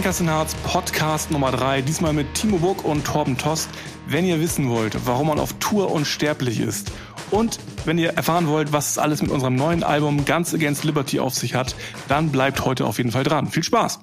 Anchors in Hearts Podcast Nummer 3, diesmal mit Timo Buck und Torben Tost. Wenn ihr wissen wollt, warum man auf Tour unsterblich ist und wenn ihr erfahren wollt, was alles mit unserem neuen Album Guns Against Liberty auf sich hat, dann bleibt heute auf jeden Fall dran. Viel Spaß!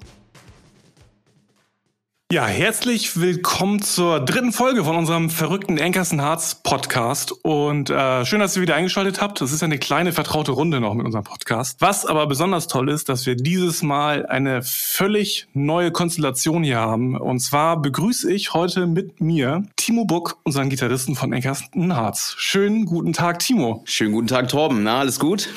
Ja, herzlich willkommen zur dritten Folge von unserem verrückten Ankersen Hearts Podcast. Und äh, schön, dass ihr wieder eingeschaltet habt. Das ist eine kleine vertraute Runde noch mit unserem Podcast. Was aber besonders toll ist, dass wir dieses Mal eine völlig neue Konstellation hier haben. Und zwar begrüße ich heute mit mir Timo Buck, unseren Gitarristen von Ankersen Hearts. Schönen guten Tag, Timo. Schönen guten Tag, Torben. Na, alles gut?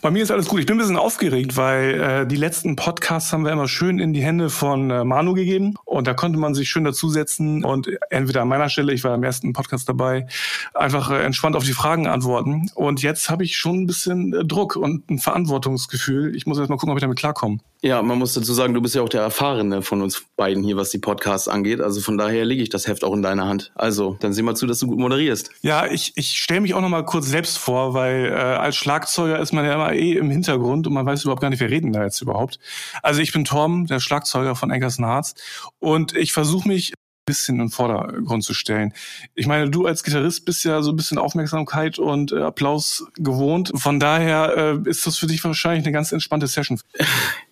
Bei mir ist alles gut. Ich bin ein bisschen aufgeregt, weil äh, die letzten Podcasts haben wir immer schön in die Hände von äh, Manu gegeben. Und und da konnte man sich schön dazusetzen und entweder an meiner Stelle, ich war im ersten Podcast dabei, einfach äh, entspannt auf die Fragen antworten. Und jetzt habe ich schon ein bisschen äh, Druck und ein Verantwortungsgefühl. Ich muss erst mal gucken, ob ich damit klarkomme. Ja, man muss dazu sagen, du bist ja auch der Erfahrene von uns beiden hier, was die Podcasts angeht. Also von daher lege ich das Heft auch in deiner Hand. Also, dann sieh mal zu, dass du gut moderierst. Ja, ich, ich stelle mich auch noch mal kurz selbst vor, weil äh, als Schlagzeuger ist man ja immer eh im Hintergrund und man weiß überhaupt gar nicht, wer reden da jetzt überhaupt. Also ich bin Torben, der Schlagzeuger von Anchors Hearts und ich versuche mich bisschen in den Vordergrund zu stellen. Ich meine, du als Gitarrist bist ja so ein bisschen Aufmerksamkeit und äh, Applaus gewohnt. Von daher äh, ist das für dich wahrscheinlich eine ganz entspannte Session.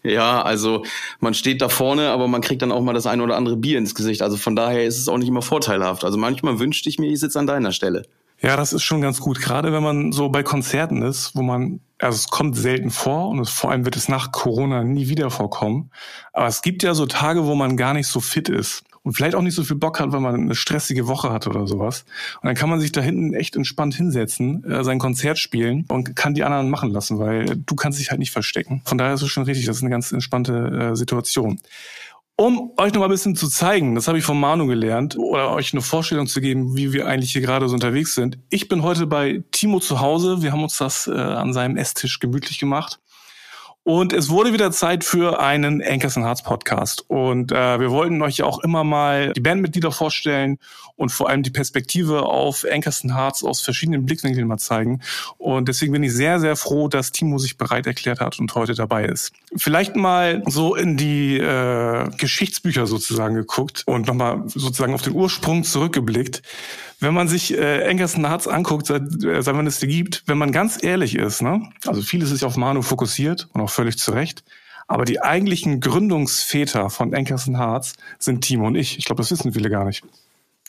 Ja, also man steht da vorne, aber man kriegt dann auch mal das eine oder andere Bier ins Gesicht. Also von daher ist es auch nicht immer vorteilhaft. Also manchmal wünschte ich mir, ich sitze an deiner Stelle. Ja, das ist schon ganz gut. Gerade wenn man so bei Konzerten ist, wo man, also es kommt selten vor und es, vor allem wird es nach Corona nie wieder vorkommen. Aber es gibt ja so Tage, wo man gar nicht so fit ist und vielleicht auch nicht so viel Bock hat, weil man eine stressige Woche hat oder sowas. Und dann kann man sich da hinten echt entspannt hinsetzen, äh, sein Konzert spielen und kann die anderen machen lassen, weil du kannst dich halt nicht verstecken. Von daher ist es schon richtig, das ist eine ganz entspannte äh, Situation. Um euch noch mal ein bisschen zu zeigen, das habe ich von Manu gelernt, oder euch eine Vorstellung zu geben, wie wir eigentlich hier gerade so unterwegs sind. Ich bin heute bei Timo zu Hause. Wir haben uns das äh, an seinem Esstisch gemütlich gemacht. Und es wurde wieder Zeit für einen Anchors and Hearts Podcast. Und äh, wir wollten euch auch immer mal die Bandmitglieder vorstellen und vor allem die Perspektive auf Anchors and Hearts aus verschiedenen Blickwinkeln mal zeigen. Und deswegen bin ich sehr, sehr froh, dass Timo sich bereit erklärt hat und heute dabei ist. Vielleicht mal so in die äh, Geschichtsbücher sozusagen geguckt und nochmal sozusagen auf den Ursprung zurückgeblickt wenn man sich äh, Angerson Hearts anguckt, seit, äh, seit wann es gibt, wenn man ganz ehrlich ist, ne? also vieles ist auf Manu fokussiert und auch völlig zu Recht, aber die eigentlichen Gründungsväter von Ankerson Hearts sind Timo und ich. Ich glaube, das wissen viele gar nicht.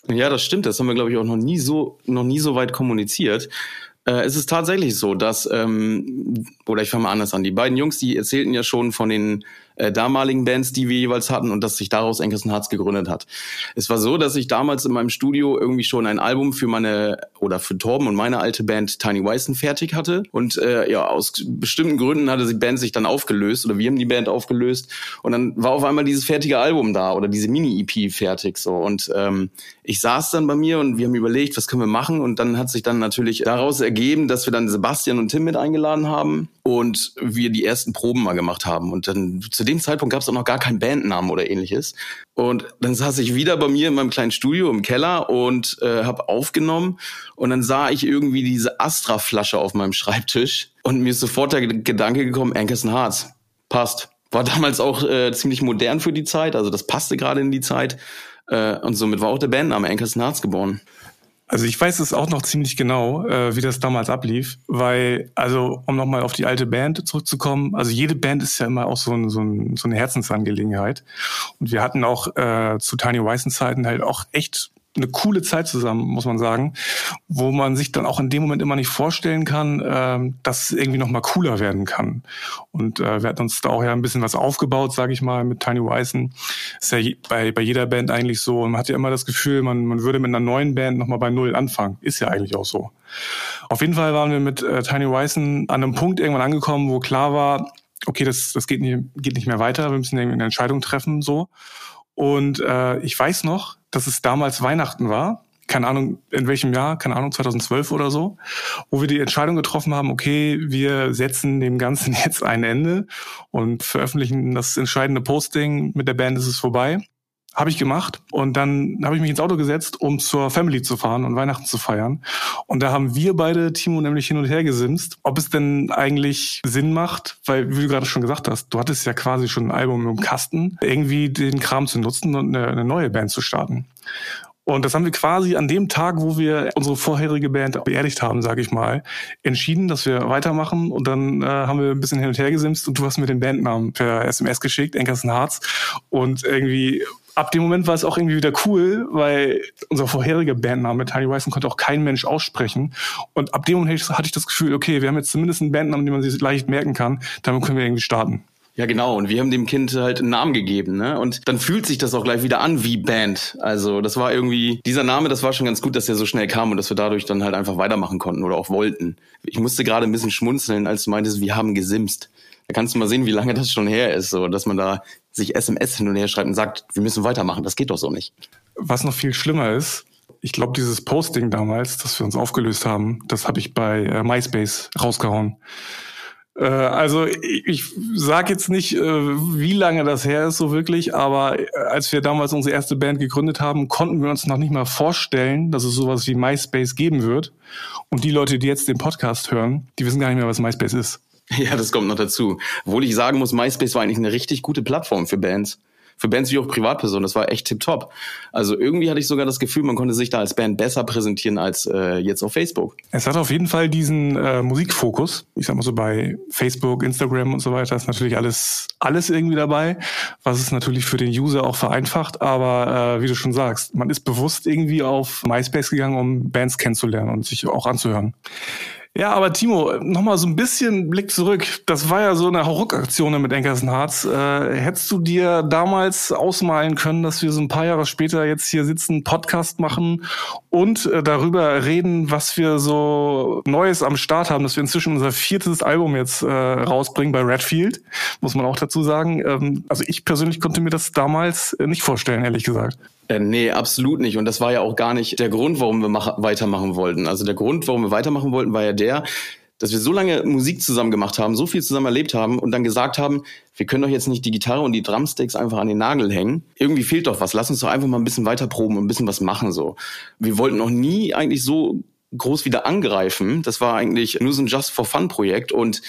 Ja, das stimmt. Das haben wir, glaube ich, auch noch nie so, noch nie so weit kommuniziert. Äh, es ist tatsächlich so, dass, ähm, oder ich fange mal anders an, die beiden Jungs, die erzählten ja schon von den äh, damaligen Bands, die wir jeweils hatten und dass sich daraus Ankerson Hearts gegründet hat. Es war so, dass ich damals in meinem Studio irgendwie schon ein Album für meine oder für Torben und meine alte Band Tiny Weißen fertig hatte. Und äh, ja aus bestimmten Gründen hatte die Band sich dann aufgelöst oder wir haben die Band aufgelöst. Und dann war auf einmal dieses fertige Album da oder diese Mini-EP fertig so. Und ähm, ich saß dann bei mir und wir haben überlegt, was können wir machen und dann hat sich dann natürlich daraus ergeben, dass wir dann Sebastian und Tim mit eingeladen haben und wir die ersten Proben mal gemacht haben und dann zu dem Zeitpunkt gab es auch noch gar keinen Bandnamen oder ähnliches. Und dann saß ich wieder bei mir in meinem kleinen Studio im Keller und äh, habe aufgenommen. Und dann sah ich irgendwie diese Astra-Flasche auf meinem Schreibtisch. Und mir ist sofort der Gedanke gekommen, Ankerson Hearts. Passt. War damals auch äh, ziemlich modern für die Zeit. Also das passte gerade in die Zeit. Äh, und somit war auch der Bandname Ankerson Hearts geboren. Also ich weiß es auch noch ziemlich genau, äh, wie das damals ablief, weil, also um nochmal auf die alte Band zurückzukommen, also jede Band ist ja immer auch so, ein, so, ein, so eine Herzensangelegenheit. Und wir hatten auch äh, zu Tiny Weißen Zeiten halt auch echt eine coole Zeit zusammen, muss man sagen, wo man sich dann auch in dem Moment immer nicht vorstellen kann, äh, dass es irgendwie noch mal cooler werden kann. Und äh, wir hatten uns da auch ja ein bisschen was aufgebaut, sage ich mal, mit Tiny Weißen. Ist ja bei, bei jeder Band eigentlich so. Und man hat ja immer das Gefühl, man, man würde mit einer neuen Band noch mal bei Null anfangen. Ist ja eigentlich auch so. Auf jeden Fall waren wir mit äh, Tiny Weißen an einem Punkt irgendwann angekommen, wo klar war, okay, das, das geht, nicht, geht nicht mehr weiter, wir müssen irgendwie eine Entscheidung treffen, so. Und äh, ich weiß noch, dass es damals Weihnachten war. Keine Ahnung, in welchem Jahr, keine Ahnung, 2012 oder so, wo wir die Entscheidung getroffen haben, okay, wir setzen dem Ganzen jetzt ein Ende und veröffentlichen das entscheidende Posting. Mit der Band ist es vorbei. Habe ich gemacht. Und dann habe ich mich ins Auto gesetzt, um zur Family zu fahren und Weihnachten zu feiern. Und da haben wir beide, Timo, nämlich hin und her gesimst, ob es denn eigentlich Sinn macht, weil, wie du gerade schon gesagt hast, du hattest ja quasi schon ein Album im Kasten, irgendwie den Kram zu nutzen und eine, eine neue Band zu starten. Und das haben wir quasi an dem Tag, wo wir unsere vorherige Band beerdigt haben, sage ich mal, entschieden, dass wir weitermachen. Und dann äh, haben wir ein bisschen hin und her gesimst und du hast mir den Bandnamen per SMS geschickt, Enkersen Harz. Und irgendwie ab dem Moment war es auch irgendwie wieder cool, weil unser vorheriger Bandname Tiny Weißen konnte auch kein Mensch aussprechen. Und ab dem Moment hatte ich das Gefühl, okay, wir haben jetzt zumindest einen Bandnamen, den man sich leicht merken kann. Damit können wir irgendwie starten. Ja, genau. Und wir haben dem Kind halt einen Namen gegeben, ne? Und dann fühlt sich das auch gleich wieder an wie Band. Also das war irgendwie, dieser Name, das war schon ganz gut, dass der so schnell kam und dass wir dadurch dann halt einfach weitermachen konnten oder auch wollten. Ich musste gerade ein bisschen schmunzeln, als du meintest, wir haben gesimst. Da kannst du mal sehen, wie lange das schon her ist, so dass man da sich SMS hin und her schreibt und sagt, wir müssen weitermachen. Das geht doch so nicht. Was noch viel schlimmer ist, ich glaube, dieses Posting damals, das wir uns aufgelöst haben, das habe ich bei äh, MySpace rausgehauen. Äh, also ich, sage jetzt nicht, äh, wie lange das her ist so wirklich, aber äh, als wir damals unsere erste Band gegründet haben, konnten wir uns noch nicht mal vorstellen, dass es sowas wie MySpace geben wird. Und die Leute, die jetzt den Podcast hören, die wissen gar nicht mehr, was MySpace ist. Ja, das kommt noch dazu. Obwohl ich sagen muss, MySpace war eigentlich eine richtig gute Plattform für Bands für Bands wie auch Privatpersonen. Das war echt tipptopp. Also irgendwie hatte ich sogar das Gefühl, man konnte sich da als Band besser präsentieren als äh, jetzt auf Facebook. Es hat auf jeden Fall diesen äh, Musikfokus. Ich sag mal so bei Facebook, Instagram und so weiter ist natürlich alles alles irgendwie dabei, was es natürlich für den User auch vereinfacht. Aber äh, wie du schon sagst, man ist bewusst irgendwie auf MySpace gegangen, um Bands kennenzulernen und sich auch anzuhören. Ja, aber Timo, nochmal so ein bisschen Blick zurück. Das war ja so eine Hauruck-Aktion mit Enkersenharz. Äh, hättest du dir damals ausmalen können, dass wir so ein paar Jahre später jetzt hier sitzen, Podcast machen und äh, darüber reden, was wir so Neues am Start haben, dass wir inzwischen unser viertes Album jetzt äh, rausbringen bei Redfield, muss man auch dazu sagen. Ähm, also ich persönlich konnte mir das damals äh, nicht vorstellen, ehrlich gesagt. Äh, nee, absolut nicht. Und das war ja auch gar nicht der Grund, warum wir mach weitermachen wollten. Also der Grund, warum wir weitermachen wollten, war ja der, dass wir so lange Musik zusammen gemacht haben, so viel zusammen erlebt haben und dann gesagt haben, wir können doch jetzt nicht die Gitarre und die Drumsticks einfach an den Nagel hängen. Irgendwie fehlt doch was. Lass uns doch einfach mal ein bisschen weiter proben und ein bisschen was machen so. Wir wollten noch nie eigentlich so groß wieder angreifen. Das war eigentlich nur so ein Just for Fun Projekt und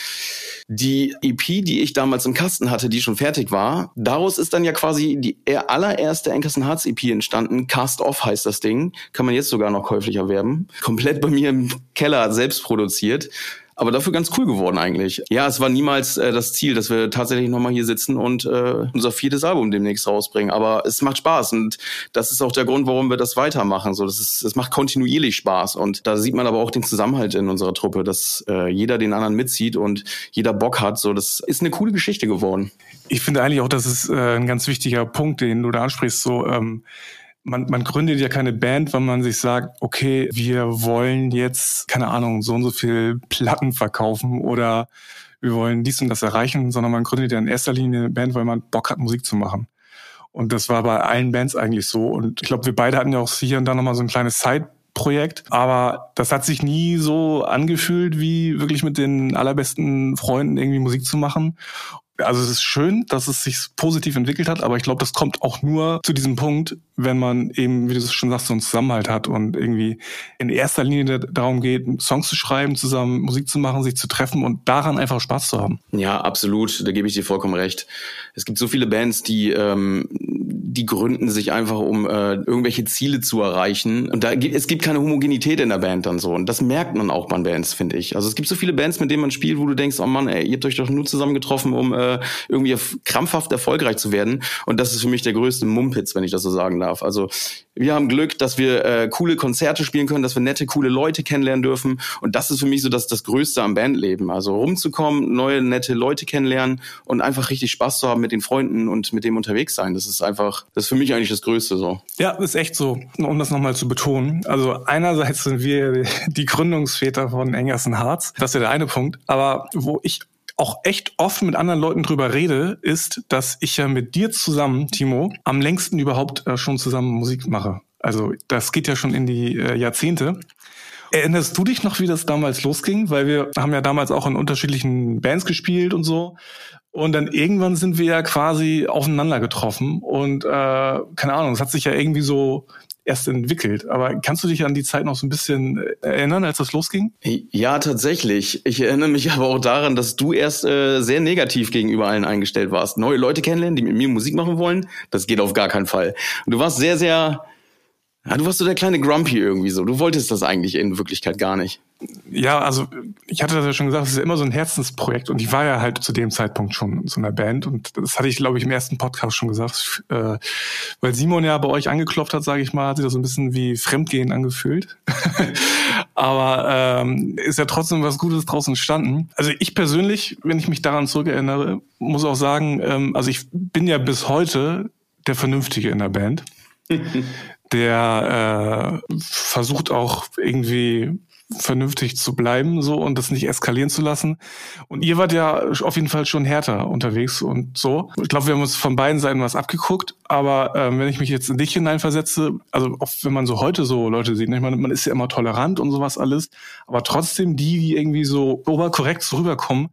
die EP, die ich damals im Kasten hatte, die schon fertig war, daraus ist dann ja quasi die allererste Ankerson Hearts EP entstanden. Cast Off heißt das Ding. Kann man jetzt sogar noch käuflich erwerben. Komplett bei mir im Keller selbst produziert aber dafür ganz cool geworden eigentlich. Ja, es war niemals äh, das Ziel, dass wir tatsächlich nochmal hier sitzen und äh, unser viertes Album demnächst rausbringen. Aber es macht Spaß und das ist auch der Grund, warum wir das weitermachen. So, das ist, es macht kontinuierlich Spaß und da sieht man aber auch den Zusammenhalt in unserer Truppe, dass äh, jeder den anderen mitzieht und jeder Bock hat. So, das ist eine coole Geschichte geworden. Ich finde eigentlich auch, das ist äh, ein ganz wichtiger Punkt, den du da ansprichst. So ähm man, man gründet ja keine Band, wenn man sich sagt, okay, wir wollen jetzt, keine Ahnung, so und so viel Platten verkaufen oder wir wollen dies und das erreichen, sondern man gründet ja in erster Linie eine Band, weil man Bock hat, Musik zu machen. Und das war bei allen Bands eigentlich so. Und ich glaube, wir beide hatten ja auch hier und da nochmal so ein kleines Side-Projekt. Aber das hat sich nie so angefühlt, wie wirklich mit den allerbesten Freunden irgendwie Musik zu machen also es ist schön, dass es sich positiv entwickelt hat, aber ich glaube, das kommt auch nur zu diesem Punkt, wenn man eben, wie du schon sagst, so einen Zusammenhalt hat und irgendwie in erster Linie darum geht, Songs zu schreiben, zusammen Musik zu machen, sich zu treffen und daran einfach Spaß zu haben. Ja, absolut, da gebe ich dir vollkommen recht. Es gibt so viele Bands, die ähm, die gründen sich einfach, um äh, irgendwelche Ziele zu erreichen. Und da es gibt keine Homogenität in der Band dann so. Und das merkt man auch bei Bands, finde ich. Also es gibt so viele Bands, mit denen man spielt, wo du denkst, oh Mann, ey, ihr habt euch doch nur zusammen getroffen, um äh, irgendwie krampfhaft erfolgreich zu werden. Und das ist für mich der größte Mumpitz, wenn ich das so sagen darf. Also wir haben Glück, dass wir äh, coole Konzerte spielen können, dass wir nette, coole Leute kennenlernen dürfen. Und das ist für mich so das, das Größte am Bandleben. Also rumzukommen, neue, nette Leute kennenlernen und einfach richtig Spaß zu haben mit den Freunden und mit dem unterwegs sein. Das ist einfach, das ist für mich eigentlich das Größte so. Ja, ist echt so. Um das nochmal zu betonen. Also einerseits sind wir die Gründungsväter von Engersen Harz. Das ist ja der eine Punkt. Aber wo ich auch echt oft mit anderen Leuten drüber rede, ist, dass ich ja mit dir zusammen, Timo, am längsten überhaupt äh, schon zusammen Musik mache. Also das geht ja schon in die äh, Jahrzehnte. Erinnerst du dich noch, wie das damals losging? Weil wir haben ja damals auch in unterschiedlichen Bands gespielt und so. Und dann irgendwann sind wir ja quasi aufeinander getroffen und äh, keine Ahnung, es hat sich ja irgendwie so erst entwickelt. Aber kannst du dich an die Zeit noch so ein bisschen äh, erinnern, als das losging? Ja, tatsächlich. Ich erinnere mich aber auch daran, dass du erst äh, sehr negativ gegenüber allen eingestellt warst. Neue Leute kennenlernen, die mit mir Musik machen wollen, das geht auf gar keinen Fall. Und du warst sehr, sehr ja, du warst so der kleine Grumpy irgendwie so. Du wolltest das eigentlich in Wirklichkeit gar nicht. Ja, also ich hatte das ja schon gesagt, es ist ja immer so ein Herzensprojekt und ich war ja halt zu dem Zeitpunkt schon in so einer Band und das hatte ich, glaube ich, im ersten Podcast schon gesagt, äh, weil Simon ja bei euch angeklopft hat, sage ich mal, hat sich das so ein bisschen wie Fremdgehen angefühlt. Aber ähm, ist ja trotzdem was Gutes draus entstanden. Also ich persönlich, wenn ich mich daran zurückerinnere, muss auch sagen, ähm, also ich bin ja bis heute der Vernünftige in der Band. der äh, versucht auch irgendwie vernünftig zu bleiben so und das nicht eskalieren zu lassen. Und ihr wart ja auf jeden Fall schon härter unterwegs und so. Ich glaube, wir haben uns von beiden Seiten was abgeguckt, aber äh, wenn ich mich jetzt in dich hineinversetze, also oft, wenn man so heute so Leute sieht, ne, ich meine, man ist ja immer tolerant und sowas alles, aber trotzdem die, die irgendwie so oberkorrekt so rüberkommen,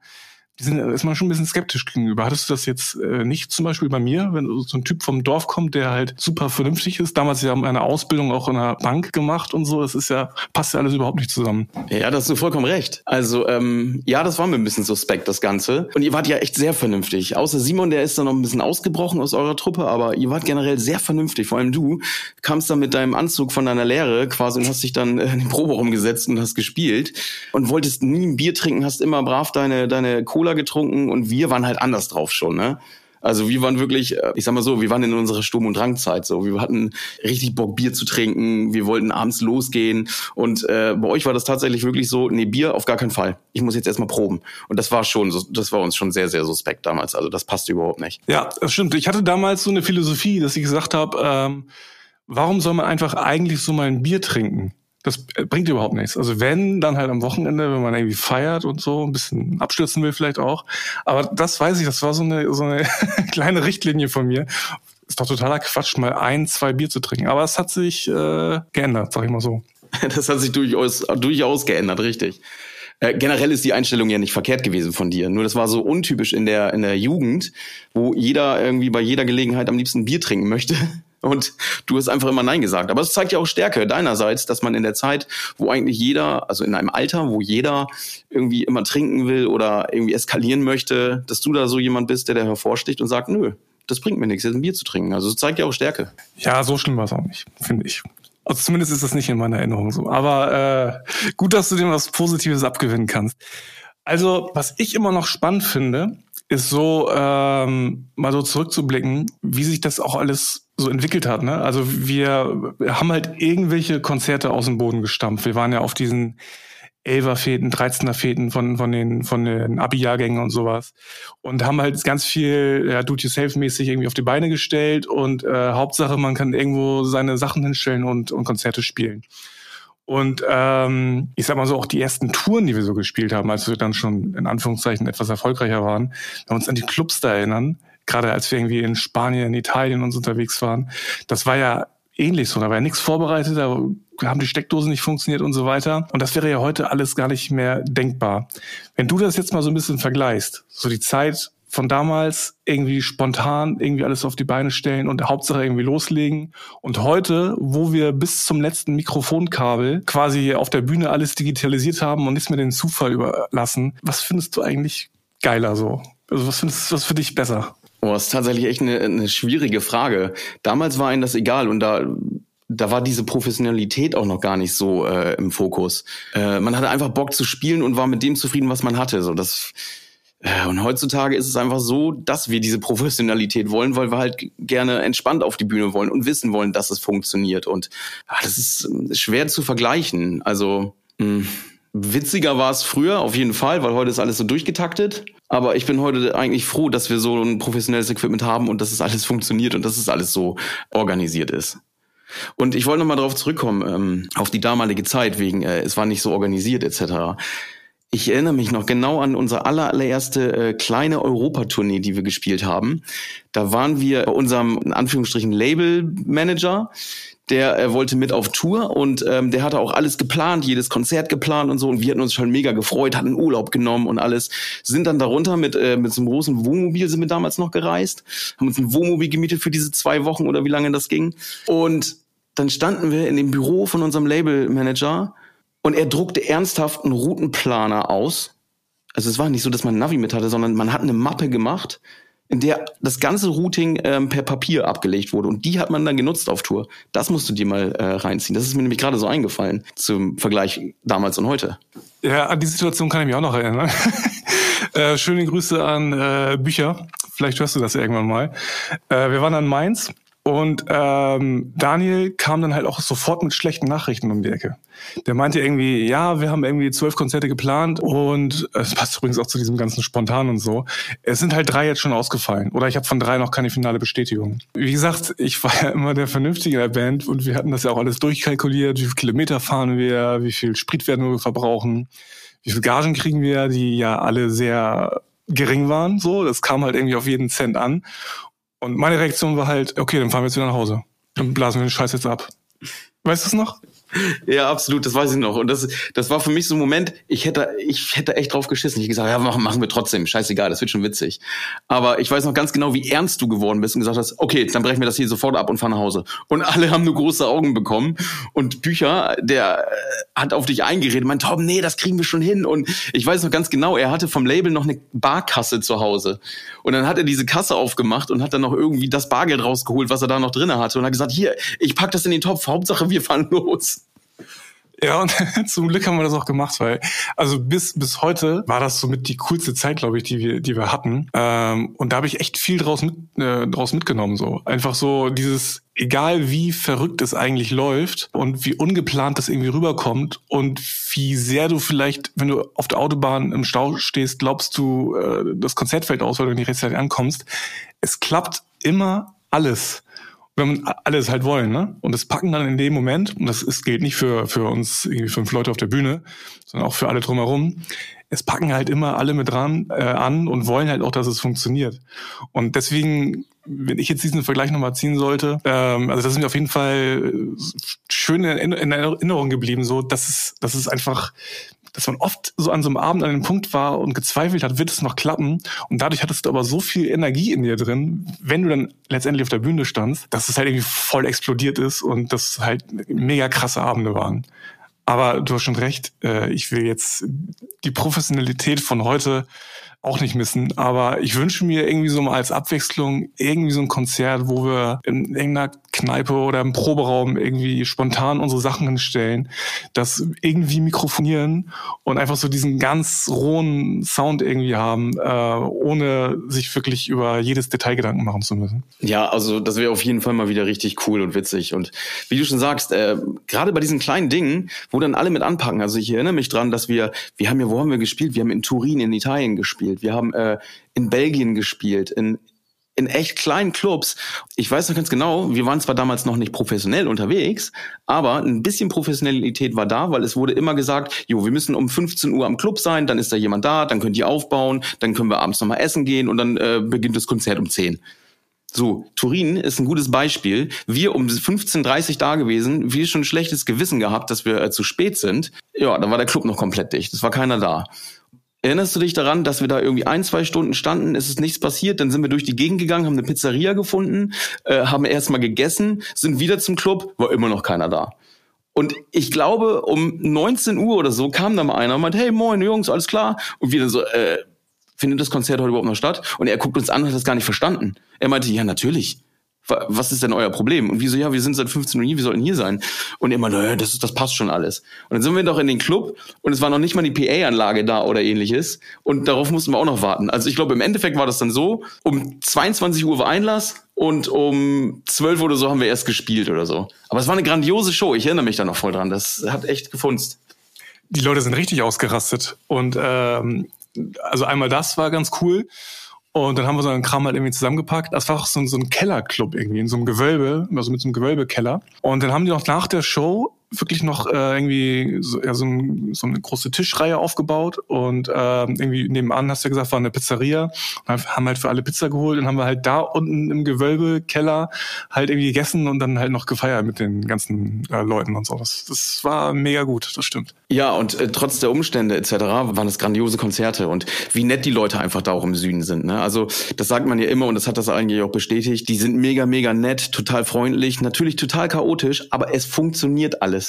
die sind, ist man schon ein bisschen skeptisch gegenüber. Hattest du das jetzt äh, nicht zum Beispiel bei mir, wenn so ein Typ vom Dorf kommt, der halt super vernünftig ist, damals ja eine Ausbildung auch in einer Bank gemacht und so, das ist ja, passt ja alles überhaupt nicht zusammen. Ja, da hast du vollkommen recht. Also, ähm, ja, das war mir ein bisschen suspekt, das Ganze. Und ihr wart ja echt sehr vernünftig. Außer Simon, der ist dann noch ein bisschen ausgebrochen aus eurer Truppe, aber ihr wart generell sehr vernünftig. Vor allem du kamst dann mit deinem Anzug von deiner Lehre quasi und hast dich dann in den Proberaum gesetzt und hast gespielt und wolltest nie ein Bier trinken, hast immer brav deine, deine Cola Cola getrunken und wir waren halt anders drauf schon, ne? Also wir waren wirklich, äh, ich sag mal so, wir waren in unserer Sturm- und Drangzeit so. Wir hatten richtig Bock, Bier zu trinken. Wir wollten abends losgehen. Und äh, bei euch war das tatsächlich wirklich so, nee, Bier auf gar keinen Fall. Ich muss jetzt erstmal proben. Und das war schon, das war uns schon sehr, sehr suspekt damals. Also das passte überhaupt nicht. Ja, das stimmt. Ich hatte damals so eine Philosophie, dass ich gesagt habe, ähm, warum soll man einfach eigentlich so mal ein Bier trinken? Das bringt überhaupt nichts. Also wenn, dann halt am Wochenende, wenn man irgendwie feiert und so, ein bisschen abstürzen will vielleicht auch. Aber das weiß ich, das war so eine, so eine kleine Richtlinie von mir. Ist doch totaler Quatsch, mal ein, zwei Bier zu trinken. Aber es hat sich äh, geändert, sag ich mal so. Das hat sich durchaus, durchaus geändert, richtig. Äh, generell ist die Einstellung ja nicht verkehrt gewesen von dir. Nur das war so untypisch in der, in der Jugend, wo jeder irgendwie bei jeder Gelegenheit am liebsten Bier trinken möchte. Und du hast einfach immer Nein gesagt. Aber es zeigt ja auch Stärke deinerseits, dass man in der Zeit, wo eigentlich jeder, also in einem Alter, wo jeder irgendwie immer trinken will oder irgendwie eskalieren möchte, dass du da so jemand bist, der da hervorsticht und sagt, nö, das bringt mir nichts, jetzt ein Bier zu trinken. Also es zeigt ja auch Stärke. Ja, so schlimm war es auch nicht, finde ich. Also zumindest ist das nicht in meiner Erinnerung so. Aber äh, gut, dass du dem was Positives abgewinnen kannst. Also, was ich immer noch spannend finde, ist so, ähm, mal so zurückzublicken, wie sich das auch alles so entwickelt hat. Ne? Also wir haben halt irgendwelche Konzerte aus dem Boden gestampft. Wir waren ja auf diesen Elferfäden, 13er Fäden von, von den, von den Abi-Jahrgängen und sowas. Und haben halt ganz viel, ja, do-it-yourself-mäßig irgendwie auf die Beine gestellt und äh, Hauptsache, man kann irgendwo seine Sachen hinstellen und, und Konzerte spielen. Und ähm, ich sag mal so, auch die ersten Touren, die wir so gespielt haben, als wir dann schon in Anführungszeichen etwas erfolgreicher waren, wenn wir uns an die Clubs da erinnern, gerade als wir irgendwie in Spanien, in Italien uns unterwegs waren, das war ja ähnlich so. Da war ja nichts vorbereitet, da haben die Steckdosen nicht funktioniert und so weiter. Und das wäre ja heute alles gar nicht mehr denkbar. Wenn du das jetzt mal so ein bisschen vergleichst, so die Zeit von damals irgendwie spontan irgendwie alles auf die Beine stellen und Hauptsache irgendwie loslegen. Und heute, wo wir bis zum letzten Mikrofonkabel quasi auf der Bühne alles digitalisiert haben und nichts mehr den Zufall überlassen, was findest du eigentlich geiler so? Also was findest du was für dich besser? Oh, das ist tatsächlich echt eine, eine schwierige Frage. Damals war ihnen das egal und da da war diese Professionalität auch noch gar nicht so äh, im Fokus. Äh, man hatte einfach Bock zu spielen und war mit dem zufrieden, was man hatte. So das äh, und heutzutage ist es einfach so, dass wir diese Professionalität wollen, weil wir halt gerne entspannt auf die Bühne wollen und wissen wollen, dass es funktioniert. Und ach, das ist äh, schwer zu vergleichen. Also mh, hm, witziger war es früher auf jeden Fall, weil heute ist alles so durchgetaktet. Aber ich bin heute eigentlich froh, dass wir so ein professionelles Equipment haben und dass es alles funktioniert und dass es alles so organisiert ist. Und ich wollte noch mal darauf zurückkommen, ähm, auf die damalige Zeit, wegen äh, es war nicht so organisiert etc Ich erinnere mich noch genau an unsere allererste äh, kleine Europatournee, die wir gespielt haben. Da waren wir bei unserem, in Anführungsstrichen, Label-Manager. Der äh, wollte mit auf Tour und ähm, der hatte auch alles geplant, jedes Konzert geplant und so. Und wir hatten uns schon mega gefreut, hatten Urlaub genommen und alles. Sind dann darunter mit, äh, mit so einem großen Wohnmobil sind wir damals noch gereist, haben uns ein Wohnmobil gemietet für diese zwei Wochen oder wie lange das ging. Und dann standen wir in dem Büro von unserem Label-Manager und er druckte ernsthaft einen Routenplaner aus. Also es war nicht so, dass man Navi mit hatte, sondern man hat eine Mappe gemacht, in der das ganze Routing ähm, per Papier abgelegt wurde. Und die hat man dann genutzt auf Tour. Das musst du dir mal äh, reinziehen. Das ist mir nämlich gerade so eingefallen zum Vergleich damals und heute. Ja, an die Situation kann ich mich auch noch erinnern. äh, schöne Grüße an äh, Bücher. Vielleicht hörst du das irgendwann mal. Äh, wir waren an Mainz und ähm, Daniel kam dann halt auch sofort mit schlechten Nachrichten um die Ecke. Der meinte irgendwie, ja, wir haben irgendwie zwölf Konzerte geplant und es passt übrigens auch zu diesem ganzen Spontan und so. Es sind halt drei jetzt schon ausgefallen. Oder ich habe von drei noch keine finale Bestätigung. Wie gesagt, ich war ja immer der Vernünftige in der Band und wir hatten das ja auch alles durchkalkuliert. Wie viele Kilometer fahren wir, wie viel Sprit werden wir verbrauchen, wie viel Gagen kriegen wir, die ja alle sehr gering waren. So, das kam halt irgendwie auf jeden Cent an. Und meine Reaktion war halt, okay, dann fahren wir jetzt wieder nach Hause. Dann blasen wir den Scheiß jetzt ab. Weißt du es noch? Ja, absolut, das weiß ich noch. Und das, das war für mich so ein Moment, ich hätte, ich hätte echt drauf geschissen. Ich gesagt, ja, machen, machen wir trotzdem, scheißegal, das wird schon witzig. Aber ich weiß noch ganz genau, wie ernst du geworden bist und gesagt hast, okay, dann brechen wir das hier sofort ab und fahren nach Hause. Und alle haben nur große Augen bekommen. Und Bücher, der äh, hat auf dich eingeredet, meint, Tom, nee, das kriegen wir schon hin. Und ich weiß noch ganz genau, er hatte vom Label noch eine Barkasse zu Hause. Und dann hat er diese Kasse aufgemacht und hat dann noch irgendwie das Bargeld rausgeholt, was er da noch drinne hatte. Und hat gesagt, hier, ich pack das in den Topf, Hauptsache wir fahren los. Ja, und zum Glück haben wir das auch gemacht, weil also bis bis heute war das somit die coolste Zeit, glaube ich, die wir die wir hatten. Ähm, und da habe ich echt viel draus mit äh, draus mitgenommen so. Einfach so dieses egal wie verrückt es eigentlich läuft und wie ungeplant das irgendwie rüberkommt und wie sehr du vielleicht, wenn du auf der Autobahn im Stau stehst, glaubst du, äh, das Konzert fällt aus, weil du nicht rechtzeitig ankommst. Es klappt immer alles wenn man alles halt wollen, ne? Und das packen dann in dem Moment, und das ist, gilt nicht für, für uns irgendwie fünf Leute auf der Bühne, sondern auch für alle drumherum, es packen halt immer alle mit dran äh, an und wollen halt auch, dass es funktioniert. Und deswegen, wenn ich jetzt diesen Vergleich nochmal ziehen sollte, ähm, also das ist mir auf jeden Fall schön in, in Erinnerung geblieben, so dass es, dass es einfach dass man oft so an so einem Abend an einem Punkt war und gezweifelt hat, wird es noch klappen? Und dadurch hattest du aber so viel Energie in dir drin, wenn du dann letztendlich auf der Bühne standst, dass es halt irgendwie voll explodiert ist und das halt mega krasse Abende waren. Aber du hast schon recht, äh, ich will jetzt die Professionalität von heute auch nicht missen. Aber ich wünsche mir irgendwie so mal als Abwechslung irgendwie so ein Konzert, wo wir in irgendeiner Kneipe oder im Proberaum irgendwie spontan unsere Sachen hinstellen, das irgendwie mikrofonieren und einfach so diesen ganz rohen Sound irgendwie haben, äh, ohne sich wirklich über jedes Detail Gedanken machen zu müssen. Ja, also das wäre auf jeden Fall mal wieder richtig cool und witzig. Und wie du schon sagst, äh, gerade bei diesen kleinen Dingen, wo dann alle mit anpacken. Also ich erinnere mich dran, dass wir, wir haben ja, wo haben wir gespielt? Wir haben in Turin in Italien gespielt. Wir haben äh, in Belgien gespielt, in in echt kleinen Clubs. Ich weiß noch ganz genau, wir waren zwar damals noch nicht professionell unterwegs, aber ein bisschen Professionalität war da, weil es wurde immer gesagt, jo, wir müssen um 15 Uhr am Club sein, dann ist da jemand da, dann könnt ihr aufbauen, dann können wir abends nochmal essen gehen und dann äh, beginnt das Konzert um 10. So, Turin ist ein gutes Beispiel. Wir um 15.30 da gewesen, wir schon ein schlechtes Gewissen gehabt, dass wir äh, zu spät sind. Ja, dann war der Club noch komplett dicht. Es war keiner da. Erinnerst du dich daran, dass wir da irgendwie ein, zwei Stunden standen, es ist nichts passiert, dann sind wir durch die Gegend gegangen, haben eine Pizzeria gefunden, äh, haben erstmal gegessen, sind wieder zum Club, war immer noch keiner da. Und ich glaube, um 19 Uhr oder so kam da mal einer und meinte, hey, moin Jungs, alles klar? Und wir dann so, äh, findet das Konzert heute überhaupt noch statt? Und er guckt uns an und hat das gar nicht verstanden. Er meinte, ja, natürlich was ist denn euer Problem? Und wieso, ja, wir sind seit 15 Uhr hier, wir sollten hier sein. Und immer, naja, das, das passt schon alles. Und dann sind wir doch in den Club und es war noch nicht mal die PA-Anlage da oder ähnliches. Und darauf mussten wir auch noch warten. Also ich glaube, im Endeffekt war das dann so, um 22 Uhr war Einlass und um 12 Uhr oder so haben wir erst gespielt oder so. Aber es war eine grandiose Show, ich erinnere mich da noch voll dran. Das hat echt gefunzt. Die Leute sind richtig ausgerastet. Und ähm, also einmal das war ganz cool. Und dann haben wir so einen Kram halt irgendwie zusammengepackt. Das war auch so, so ein Kellerclub irgendwie, in so einem Gewölbe, also mit so einem Gewölbekeller. Und dann haben die noch nach der Show wirklich noch äh, irgendwie so, ja, so, ein, so eine große Tischreihe aufgebaut und äh, irgendwie nebenan, hast du ja gesagt, war eine Pizzeria und haben halt für alle Pizza geholt und haben wir halt da unten im Gewölbe, Keller halt irgendwie gegessen und dann halt noch gefeiert mit den ganzen äh, Leuten und so. Das, das war mega gut, das stimmt. Ja, und äh, trotz der Umstände etc. waren es grandiose Konzerte und wie nett die Leute einfach da auch im Süden sind. Ne? Also das sagt man ja immer und das hat das eigentlich auch bestätigt. Die sind mega, mega nett, total freundlich, natürlich total chaotisch, aber es funktioniert alles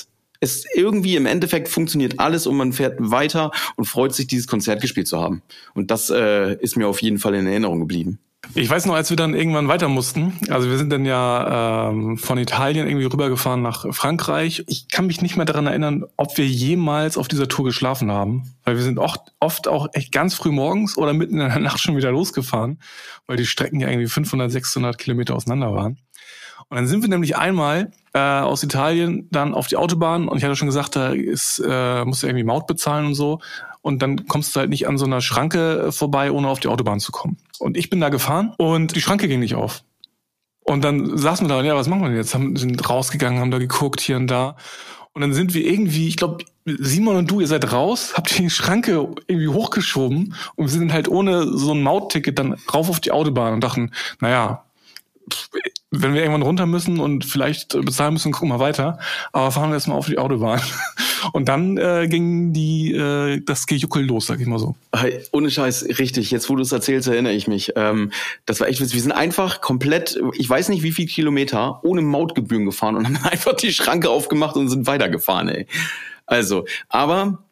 es irgendwie im Endeffekt funktioniert alles und man fährt weiter und freut sich, dieses Konzert gespielt zu haben. Und das äh, ist mir auf jeden Fall in Erinnerung geblieben. Ich weiß noch, als wir dann irgendwann weiter mussten, also wir sind dann ja ähm, von Italien irgendwie rübergefahren nach Frankreich. Ich kann mich nicht mehr daran erinnern, ob wir jemals auf dieser Tour geschlafen haben, weil wir sind oft, oft auch echt ganz früh morgens oder mitten in der Nacht schon wieder losgefahren, weil die Strecken ja irgendwie 500, 600 Kilometer auseinander waren. Und dann sind wir nämlich einmal äh, aus Italien dann auf die Autobahn und ich hatte schon gesagt, da ist, äh, musst du irgendwie Maut bezahlen und so. Und dann kommst du halt nicht an so einer Schranke vorbei, ohne auf die Autobahn zu kommen. Und ich bin da gefahren und die Schranke ging nicht auf. Und dann saßen wir da, ja, was machen wir denn jetzt? Haben, sind rausgegangen, haben da geguckt, hier und da. Und dann sind wir irgendwie, ich glaube, Simon und du, ihr seid raus, habt die Schranke irgendwie hochgeschoben und wir sind halt ohne so ein Mautticket dann rauf auf die Autobahn und dachten, naja, wenn wir irgendwann runter müssen und vielleicht bezahlen müssen, gucken wir weiter. Aber fahren wir erstmal auf die Autobahn. Und dann äh, ging die äh, das Gejuckel los, sag ich mal so. Hey, ohne Scheiß, richtig. Jetzt, wo du es erzählst, erinnere ich mich. Ähm, das war echt witzig. Wir sind einfach komplett, ich weiß nicht wie viel Kilometer, ohne Mautgebühren gefahren und haben einfach die Schranke aufgemacht und sind weitergefahren, ey. Also, aber,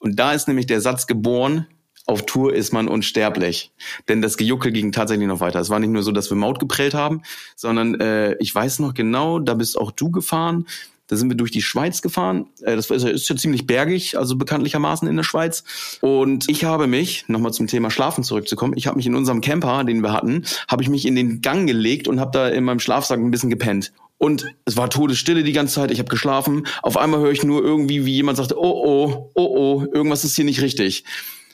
und da ist nämlich der Satz geboren, auf Tour ist man unsterblich. Denn das Gejuckel ging tatsächlich noch weiter. Es war nicht nur so, dass wir Maut geprellt haben, sondern äh, ich weiß noch genau, da bist auch du gefahren. Da sind wir durch die Schweiz gefahren. Äh, das ist ja ziemlich bergig, also bekanntlichermaßen in der Schweiz. Und ich habe mich, nochmal zum Thema Schlafen zurückzukommen, ich habe mich in unserem Camper, den wir hatten, habe ich mich in den Gang gelegt und habe da in meinem Schlafsack ein bisschen gepennt. Und es war Todesstille die ganze Zeit. Ich habe geschlafen. Auf einmal höre ich nur irgendwie, wie jemand sagte, oh oh, oh oh, irgendwas ist hier nicht richtig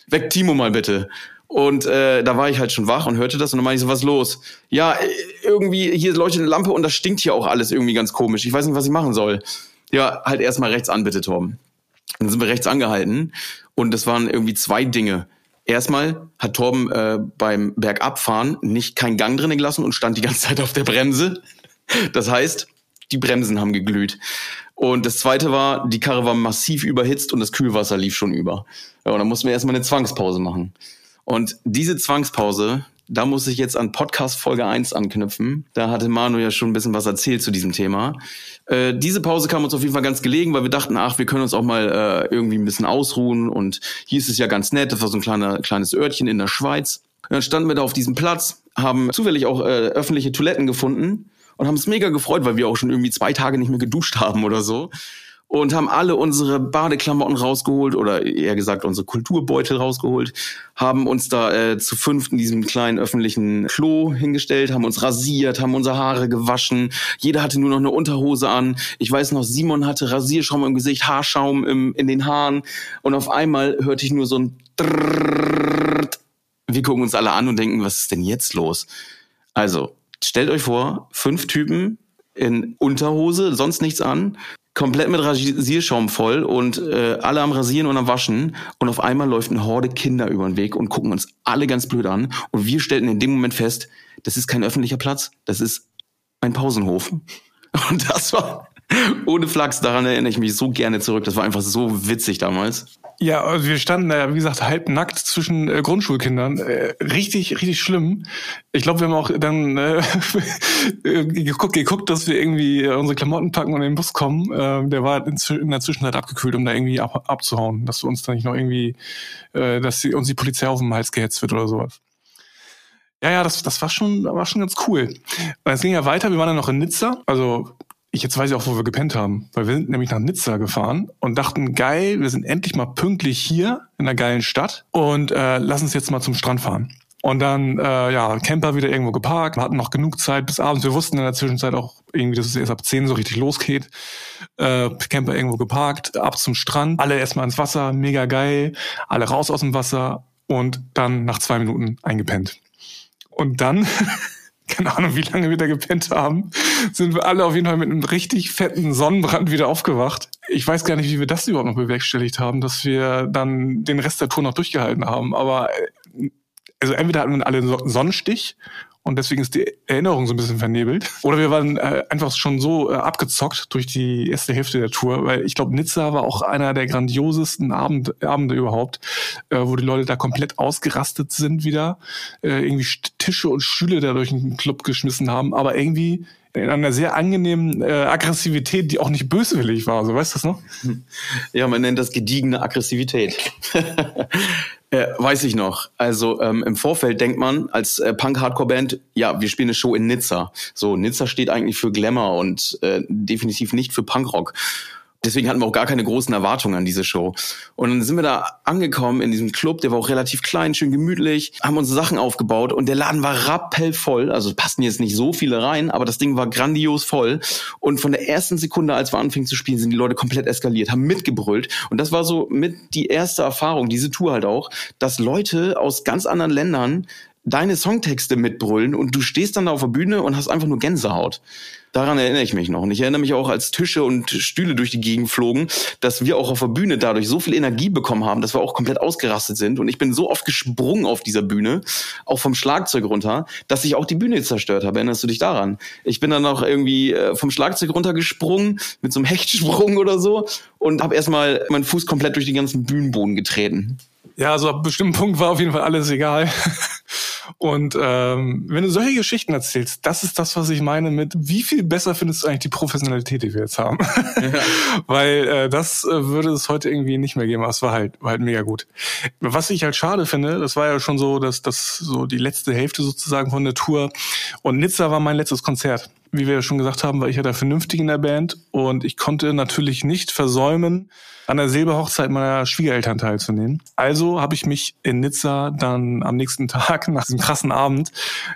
weck Timo mal bitte. Und äh, da war ich halt schon wach und hörte das und dann meinte ich so, was los? Ja, äh, irgendwie hier leuchtet eine Lampe und das stinkt hier auch alles irgendwie ganz komisch. Ich weiß nicht, was ich machen soll. Ja, halt erstmal rechts an, bitte, Torben. Dann sind wir rechts angehalten und das waren irgendwie zwei Dinge. Erstmal hat Torben äh, beim Bergabfahren nicht keinen Gang drinnen gelassen und stand die ganze Zeit auf der Bremse. Das heißt, die Bremsen haben geglüht. Und das zweite war, die Karre war massiv überhitzt und das Kühlwasser lief schon über. Ja, und dann mussten wir erstmal eine Zwangspause machen. Und diese Zwangspause, da muss ich jetzt an Podcast Folge 1 anknüpfen. Da hatte Manu ja schon ein bisschen was erzählt zu diesem Thema. Äh, diese Pause kam uns auf jeden Fall ganz gelegen, weil wir dachten, ach, wir können uns auch mal äh, irgendwie ein bisschen ausruhen. Und hier ist es ja ganz nett. Das war so ein kleiner, kleines Örtchen in der Schweiz. Und dann standen wir da auf diesem Platz, haben zufällig auch äh, öffentliche Toiletten gefunden und haben es mega gefreut, weil wir auch schon irgendwie zwei Tage nicht mehr geduscht haben oder so. Und haben alle unsere Badeklamotten rausgeholt oder eher gesagt unsere Kulturbeutel rausgeholt, haben uns da äh, zu fünft in diesem kleinen öffentlichen Klo hingestellt, haben uns rasiert, haben unsere Haare gewaschen. Jeder hatte nur noch eine Unterhose an. Ich weiß noch, Simon hatte Rasierschaum im Gesicht, Haarschaum im, in den Haaren. Und auf einmal hörte ich nur so ein Drrrrt. Wir gucken uns alle an und denken, was ist denn jetzt los? Also, stellt euch vor, fünf Typen in Unterhose, sonst nichts an, komplett mit Rasierschaum voll und äh, alle am Rasieren und am Waschen und auf einmal läuft eine Horde Kinder über den Weg und gucken uns alle ganz blöd an und wir stellten in dem Moment fest, das ist kein öffentlicher Platz, das ist ein Pausenhof. Und das war ohne Flachs, daran erinnere ich mich so gerne zurück. Das war einfach so witzig damals. Ja, also wir standen da, wie gesagt, halb nackt zwischen äh, Grundschulkindern. Äh, richtig, richtig schlimm. Ich glaube, wir haben auch dann äh, geguckt, geguckt, dass wir irgendwie unsere Klamotten packen und in den Bus kommen. Äh, der war in, in der Zwischenzeit abgekühlt, um da irgendwie ab, abzuhauen, dass uns da nicht noch irgendwie, äh, dass die, uns die Polizei auf den Hals gehetzt wird oder sowas. Ja, ja, das, das war schon, war schon ganz cool. Und es ging ja weiter, wir waren dann noch in Nizza, also ich jetzt weiß ich auch, wo wir gepennt haben, weil wir sind nämlich nach Nizza gefahren und dachten, geil, wir sind endlich mal pünktlich hier in einer geilen Stadt und äh, lass uns jetzt mal zum Strand fahren. Und dann, äh, ja, Camper wieder irgendwo geparkt, hatten noch genug Zeit bis abends. Wir wussten in der Zwischenzeit auch irgendwie, dass es erst ab 10 so richtig losgeht. Äh, Camper irgendwo geparkt, ab zum Strand, alle erstmal ins Wasser, mega geil, alle raus aus dem Wasser und dann nach zwei Minuten eingepennt. Und dann keine Ahnung, wie lange wir da gepennt haben, sind wir alle auf jeden Fall mit einem richtig fetten Sonnenbrand wieder aufgewacht. Ich weiß gar nicht, wie wir das überhaupt noch bewerkstelligt haben, dass wir dann den Rest der Tour noch durchgehalten haben. Aber äh, also entweder hatten wir alle Sonnenstich und deswegen ist die Erinnerung so ein bisschen vernebelt. Oder wir waren äh, einfach schon so äh, abgezockt durch die erste Hälfte der Tour, weil ich glaube, Nizza war auch einer der grandiosesten Abend, Abende überhaupt, äh, wo die Leute da komplett ausgerastet sind wieder, äh, irgendwie Tische und Stühle da durch den Club geschmissen haben, aber irgendwie in einer sehr angenehmen äh, Aggressivität, die auch nicht böswillig war. So weißt du das noch? Ja, man nennt das gediegene Aggressivität. äh, weiß ich noch. Also ähm, im Vorfeld denkt man als äh, Punk-Hardcore-Band, ja, wir spielen eine Show in Nizza. So, Nizza steht eigentlich für Glamour und äh, definitiv nicht für Punkrock. Deswegen hatten wir auch gar keine großen Erwartungen an diese Show. Und dann sind wir da angekommen in diesem Club, der war auch relativ klein, schön gemütlich, haben unsere Sachen aufgebaut und der Laden war rappellvoll. Also passten jetzt nicht so viele rein, aber das Ding war grandios voll. Und von der ersten Sekunde, als wir anfingen zu spielen, sind die Leute komplett eskaliert, haben mitgebrüllt. Und das war so mit die erste Erfahrung, diese Tour halt auch, dass Leute aus ganz anderen Ländern deine Songtexte mitbrüllen und du stehst dann da auf der Bühne und hast einfach nur Gänsehaut. Daran erinnere ich mich noch. Und ich erinnere mich auch, als Tische und Stühle durch die Gegend flogen, dass wir auch auf der Bühne dadurch so viel Energie bekommen haben, dass wir auch komplett ausgerastet sind. Und ich bin so oft gesprungen auf dieser Bühne, auch vom Schlagzeug runter, dass ich auch die Bühne zerstört habe. Erinnerst du dich daran? Ich bin dann auch irgendwie äh, vom Schlagzeug runtergesprungen, mit so einem Hechtsprung oder so, und habe erstmal meinen Fuß komplett durch den ganzen Bühnenboden getreten. Ja, also ab bestimmten Punkt war auf jeden Fall alles egal. Und ähm, wenn du solche Geschichten erzählst, das ist das, was ich meine mit, wie viel besser findest du eigentlich die Professionalität, die wir jetzt haben? Ja. Weil äh, das äh, würde es heute irgendwie nicht mehr geben, aber es war halt, war halt mega gut. Was ich halt schade finde, das war ja schon so, dass das so die letzte Hälfte sozusagen von der Tour und Nizza war mein letztes Konzert wie wir ja schon gesagt haben, war ich ja der Vernünftige in der Band und ich konnte natürlich nicht versäumen, an der Silberhochzeit meiner Schwiegereltern teilzunehmen. Also habe ich mich in Nizza dann am nächsten Tag, nach diesem krassen Abend,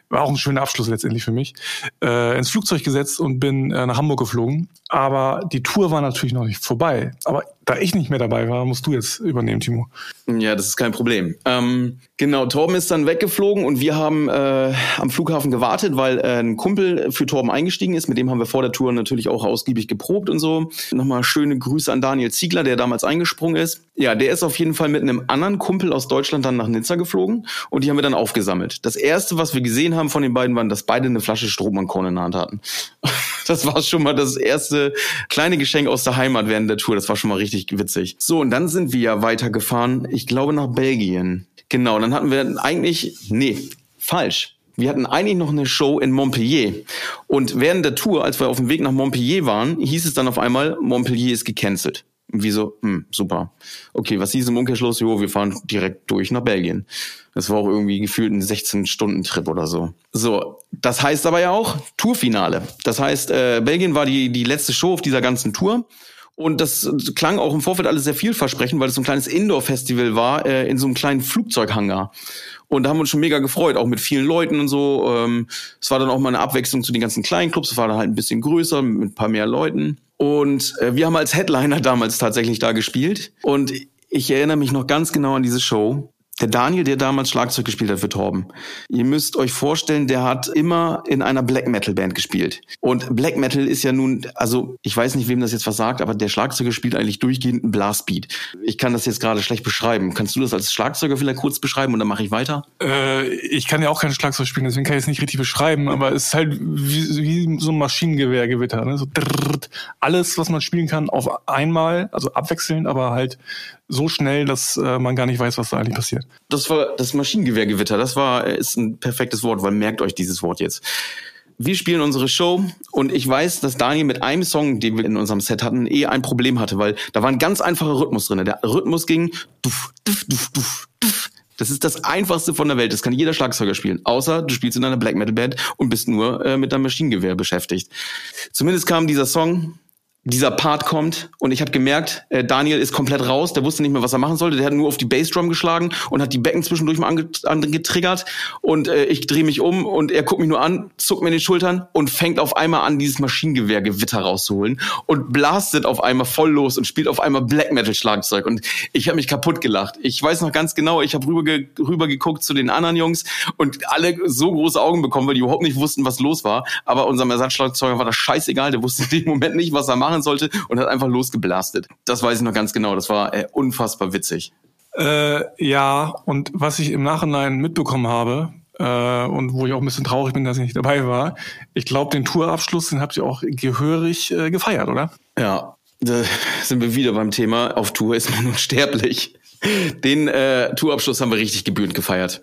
war auch ein schöner Abschluss letztendlich für mich, äh, ins Flugzeug gesetzt und bin äh, nach Hamburg geflogen. Aber die Tour war natürlich noch nicht vorbei. Aber da ich nicht mehr dabei war, musst du jetzt übernehmen, Timo. Ja, das ist kein Problem. Ähm, genau, Torben ist dann weggeflogen und wir haben äh, am Flughafen gewartet, weil äh, ein Kumpel für Torben eingestiegen ist. Mit dem haben wir vor der Tour natürlich auch ausgiebig geprobt und so. Nochmal schöne Grüße an Daniel Ziegler, der damals eingesprungen ist. Ja, der ist auf jeden Fall mit einem anderen Kumpel aus Deutschland dann nach Nizza geflogen und die haben wir dann aufgesammelt. Das erste, was wir gesehen haben von den beiden, waren, dass beide eine Flasche Strohmannkorn in der Hand hatten. Das war schon mal das erste kleine Geschenk aus der Heimat während der Tour. Das war schon mal richtig witzig. So, und dann sind wir ja weitergefahren, ich glaube nach Belgien. Genau, dann hatten wir eigentlich, nee, falsch. Wir hatten eigentlich noch eine Show in Montpellier. Und während der Tour, als wir auf dem Weg nach Montpellier waren, hieß es dann auf einmal, Montpellier ist gecancelt. Und wie so, hm, super. Okay, was hieß im Umkehrschluss? Jo, wir fahren direkt durch nach Belgien. Das war auch irgendwie gefühlt ein 16-Stunden-Trip oder so. So, das heißt aber ja auch Tourfinale. Das heißt, äh, Belgien war die, die letzte Show auf dieser ganzen Tour. Und das klang auch im Vorfeld alles sehr vielversprechend, weil es so ein kleines Indoor-Festival war, äh, in so einem kleinen Flugzeughangar. Und da haben wir uns schon mega gefreut, auch mit vielen Leuten und so. Ähm, es war dann auch mal eine Abwechslung zu den ganzen kleinen Clubs. Es war dann halt ein bisschen größer, mit ein paar mehr Leuten. Und äh, wir haben als Headliner damals tatsächlich da gespielt. Und ich erinnere mich noch ganz genau an diese Show der Daniel, der damals Schlagzeug gespielt hat für Torben. Ihr müsst euch vorstellen, der hat immer in einer Black Metal Band gespielt. Und Black Metal ist ja nun, also ich weiß nicht, wem das jetzt was sagt, aber der Schlagzeuger spielt eigentlich durchgehend einen Blastbeat. Ich kann das jetzt gerade schlecht beschreiben. Kannst du das als Schlagzeuger vielleicht kurz beschreiben und dann mache ich weiter? Äh, ich kann ja auch kein Schlagzeug spielen, deswegen kann ich es nicht richtig beschreiben, aber es ist halt wie, wie so ein Maschinengewehrgewitter. Ne? So drrrt, alles, was man spielen kann, auf einmal, also abwechselnd, aber halt so schnell, dass äh, man gar nicht weiß, was da eigentlich passiert. Das war das Maschinengewehrgewitter. Das war ist ein perfektes Wort, weil merkt euch dieses Wort jetzt. Wir spielen unsere Show und ich weiß, dass Daniel mit einem Song, den wir in unserem Set hatten, eh ein Problem hatte, weil da war ein ganz einfacher Rhythmus drin. Der Rhythmus ging duf, duf, duf, duf, duf. Das ist das einfachste von der Welt. Das kann jeder Schlagzeuger spielen. Außer du spielst in einer Black Metal Band und bist nur äh, mit deinem Maschinengewehr beschäftigt. Zumindest kam dieser Song dieser Part kommt und ich habe gemerkt, äh, Daniel ist komplett raus, der wusste nicht mehr, was er machen sollte, der hat nur auf die Bassdrum geschlagen und hat die Becken zwischendurch mal angetriggert und äh, ich drehe mich um und er guckt mich nur an, zuckt mir in die Schultern und fängt auf einmal an, dieses Maschinengewehrgewitter rauszuholen und blastet auf einmal voll los und spielt auf einmal Black Metal Schlagzeug und ich habe mich kaputt gelacht. Ich weiß noch ganz genau, ich habe rüber, ge rüber geguckt zu den anderen Jungs und alle so große Augen bekommen, weil die überhaupt nicht wussten, was los war, aber unserem Ersatzschlagzeuger war das scheißegal, der wusste in dem Moment nicht, was er machen machen sollte und hat einfach losgeblastet. Das weiß ich noch ganz genau. Das war äh, unfassbar witzig. Äh, ja, und was ich im Nachhinein mitbekommen habe, äh, und wo ich auch ein bisschen traurig bin, dass ich nicht dabei war, ich glaube, den Tourabschluss, den habt ihr auch gehörig äh, gefeiert, oder? Ja, da sind wir wieder beim Thema, auf Tour ist man unsterblich. Den äh, Tourabschluss haben wir richtig gebührend gefeiert.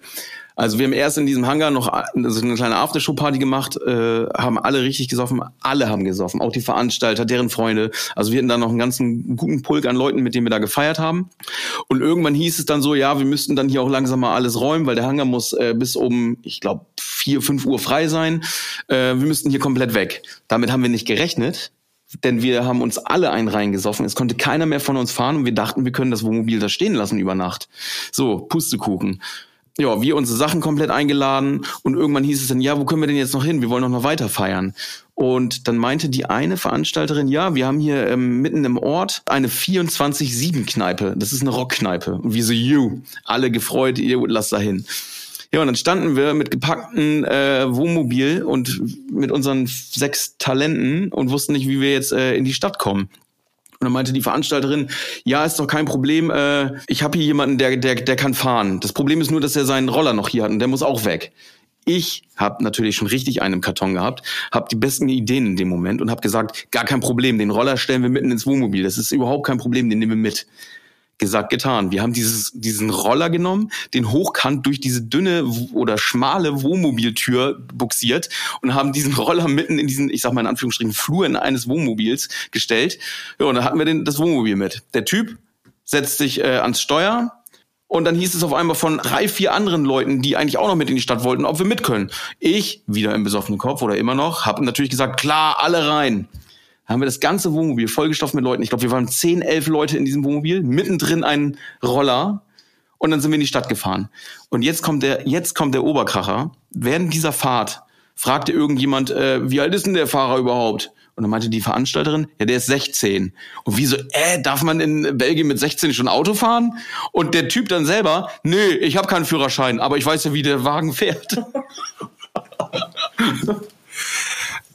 Also wir haben erst in diesem Hangar noch so eine kleine Aftershow-Party gemacht, äh, haben alle richtig gesoffen, alle haben gesoffen, auch die Veranstalter, deren Freunde. Also wir hatten da noch einen ganzen guten Pulk an Leuten, mit denen wir da gefeiert haben. Und irgendwann hieß es dann so, ja, wir müssten dann hier auch langsam mal alles räumen, weil der Hangar muss äh, bis um, ich glaube, vier, fünf Uhr frei sein. Äh, wir müssten hier komplett weg. Damit haben wir nicht gerechnet, denn wir haben uns alle einen reingesoffen. Es konnte keiner mehr von uns fahren und wir dachten, wir können das Wohnmobil da stehen lassen über Nacht. So, Pustekuchen ja, wir unsere Sachen komplett eingeladen und irgendwann hieß es dann, ja, wo können wir denn jetzt noch hin? Wir wollen doch noch weiter feiern. Und dann meinte die eine Veranstalterin, ja, wir haben hier ähm, mitten im Ort eine 24-7-Kneipe. Das ist eine Rockkneipe. Und wir so, you, alle gefreut, ihr lasst da hin. Ja, und dann standen wir mit gepackten äh, Wohnmobil und mit unseren sechs Talenten und wussten nicht, wie wir jetzt äh, in die Stadt kommen. Und dann meinte die Veranstalterin, ja, ist doch kein Problem, äh, ich habe hier jemanden, der, der, der kann fahren. Das Problem ist nur, dass er seinen Roller noch hier hat und der muss auch weg. Ich habe natürlich schon richtig einen im Karton gehabt, habe die besten Ideen in dem Moment und habe gesagt, gar kein Problem, den Roller stellen wir mitten ins Wohnmobil. Das ist überhaupt kein Problem, den nehmen wir mit gesagt, getan. Wir haben dieses, diesen Roller genommen, den hochkant durch diese dünne oder schmale Wohnmobiltür buxiert und haben diesen Roller mitten in diesen, ich sag mal in Anführungsstrichen, Flur in eines Wohnmobils gestellt. Ja, und da hatten wir den, das Wohnmobil mit. Der Typ setzt sich äh, ans Steuer, und dann hieß es auf einmal von drei, vier anderen Leuten, die eigentlich auch noch mit in die Stadt wollten, ob wir mit können. Ich, wieder im besoffenen Kopf oder immer noch, habe natürlich gesagt, klar, alle rein haben wir das ganze Wohnmobil vollgestopft mit Leuten. Ich glaube, wir waren zehn, elf Leute in diesem Wohnmobil, mittendrin ein Roller und dann sind wir in die Stadt gefahren. Und jetzt kommt der, jetzt kommt der Oberkracher. Während dieser Fahrt fragte irgendjemand, äh, wie alt ist denn der Fahrer überhaupt? Und dann meinte die Veranstalterin, ja, der ist 16. Und wie so, äh, darf man in Belgien mit 16 schon Auto fahren? Und der Typ dann selber, nö, ich habe keinen Führerschein, aber ich weiß ja, wie der Wagen fährt.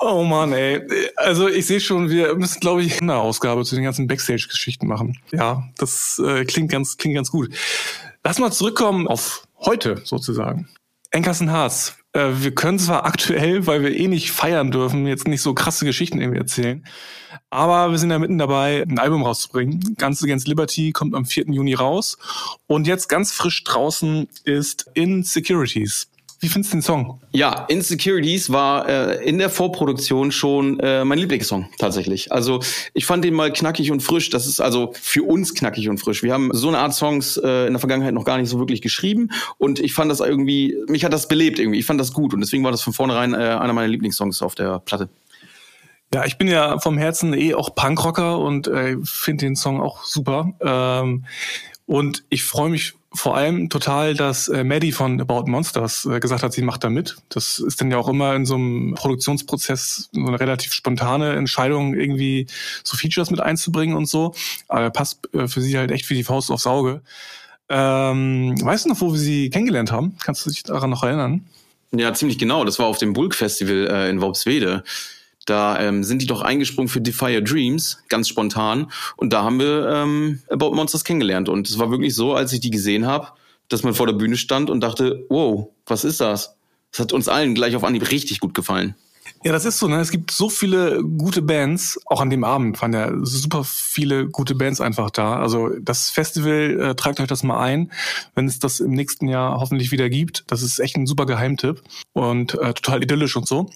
Oh Mann, ey. Also ich sehe schon, wir müssen, glaube ich, eine Ausgabe zu den ganzen Backstage-Geschichten machen. Ja, das äh, klingt ganz, klingt ganz gut. Lass mal zurückkommen auf heute sozusagen. Enkersen Harz. Äh, wir können zwar aktuell, weil wir eh nicht feiern dürfen, jetzt nicht so krasse Geschichten irgendwie erzählen, aber wir sind ja mitten dabei, ein Album rauszubringen. Ganz Against Liberty kommt am 4. Juni raus. Und jetzt ganz frisch draußen ist Insecurities. Wie findest du den Song? Ja, Insecurities war äh, in der Vorproduktion schon äh, mein Lieblingssong tatsächlich. Also ich fand den mal knackig und frisch. Das ist also für uns knackig und frisch. Wir haben so eine Art Songs äh, in der Vergangenheit noch gar nicht so wirklich geschrieben und ich fand das irgendwie, mich hat das belebt irgendwie. Ich fand das gut und deswegen war das von vornherein äh, einer meiner Lieblingssongs auf der Platte. Ja, ich bin ja vom Herzen eh auch Punkrocker und äh, finde den Song auch super. Ähm, und ich freue mich vor allem total, dass äh, Maddie von About Monsters äh, gesagt hat, sie macht da mit. Das ist dann ja auch immer in so einem Produktionsprozess so eine relativ spontane Entscheidung, irgendwie so Features mit einzubringen und so. Aber passt äh, für sie halt echt wie die Faust aufs Auge. Ähm, weißt du noch, wo wir sie kennengelernt haben? Kannst du dich daran noch erinnern? Ja, ziemlich genau. Das war auf dem Bulk Festival äh, in Worpswede. Da ähm, sind die doch eingesprungen für Defy Your Dreams, ganz spontan. Und da haben wir ähm, About Monsters kennengelernt. Und es war wirklich so, als ich die gesehen habe, dass man vor der Bühne stand und dachte, wow, was ist das? Das hat uns allen gleich auf Anhieb richtig gut gefallen. Ja, das ist so, ne? Es gibt so viele gute Bands, auch an dem Abend waren ja super viele gute Bands einfach da. Also das Festival, äh, tragt euch das mal ein, wenn es das im nächsten Jahr hoffentlich wieder gibt. Das ist echt ein super Geheimtipp und äh, total idyllisch und so.